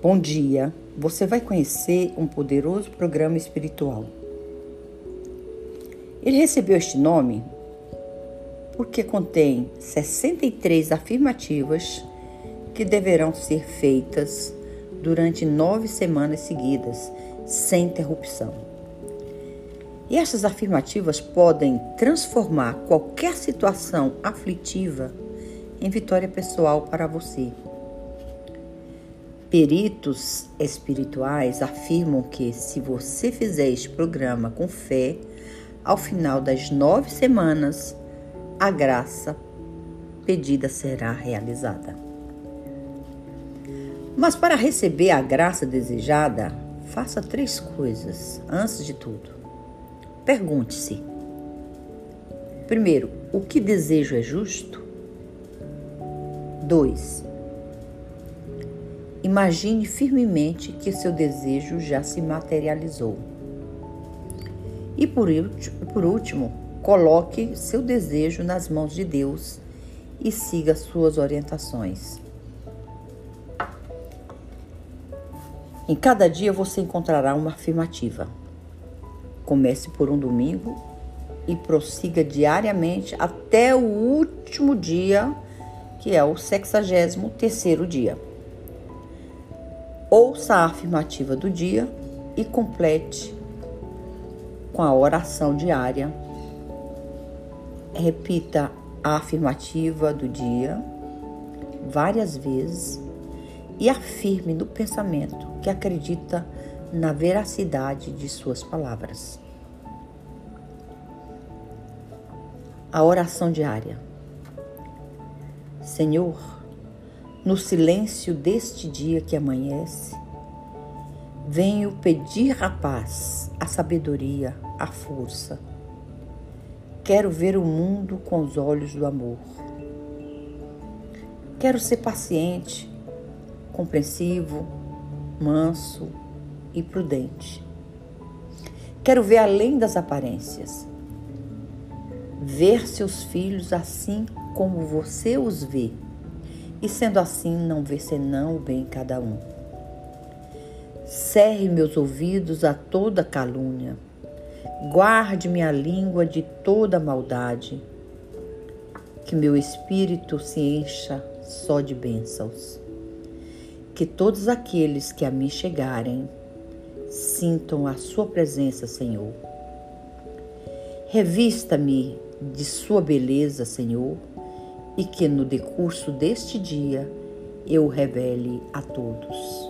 Bom dia! Você vai conhecer um poderoso programa espiritual. Ele recebeu este nome porque contém 63 afirmativas que deverão ser feitas durante nove semanas seguidas, sem interrupção. E essas afirmativas podem transformar qualquer situação aflitiva em vitória pessoal para você. Peritos espirituais afirmam que, se você fizer este programa com fé, ao final das nove semanas, a graça pedida será realizada. Mas para receber a graça desejada, faça três coisas antes de tudo. Pergunte-se: primeiro, o que desejo é justo? 2. Imagine firmemente que seu desejo já se materializou. E por, por último, coloque seu desejo nas mãos de Deus e siga suas orientações. Em cada dia você encontrará uma afirmativa. Comece por um domingo e prossiga diariamente até o último dia que é o 63 terceiro dia. Ouça a afirmativa do dia e complete com a oração diária. Repita a afirmativa do dia várias vezes e afirme no pensamento que acredita na veracidade de suas palavras. A oração diária. Senhor, no silêncio deste dia que amanhece, venho pedir a paz, a sabedoria, a força. Quero ver o mundo com os olhos do amor. Quero ser paciente, compreensivo, manso e prudente. Quero ver além das aparências. Ver seus filhos assim como você os vê, e sendo assim, não ver senão o bem em cada um. Cerre meus ouvidos a toda calúnia, guarde minha língua de toda maldade, que meu espírito se encha só de bênçãos. Que todos aqueles que a mim chegarem sintam a Sua presença, Senhor. Revista-me de Sua beleza, Senhor e que no decurso deste dia eu revele a todos.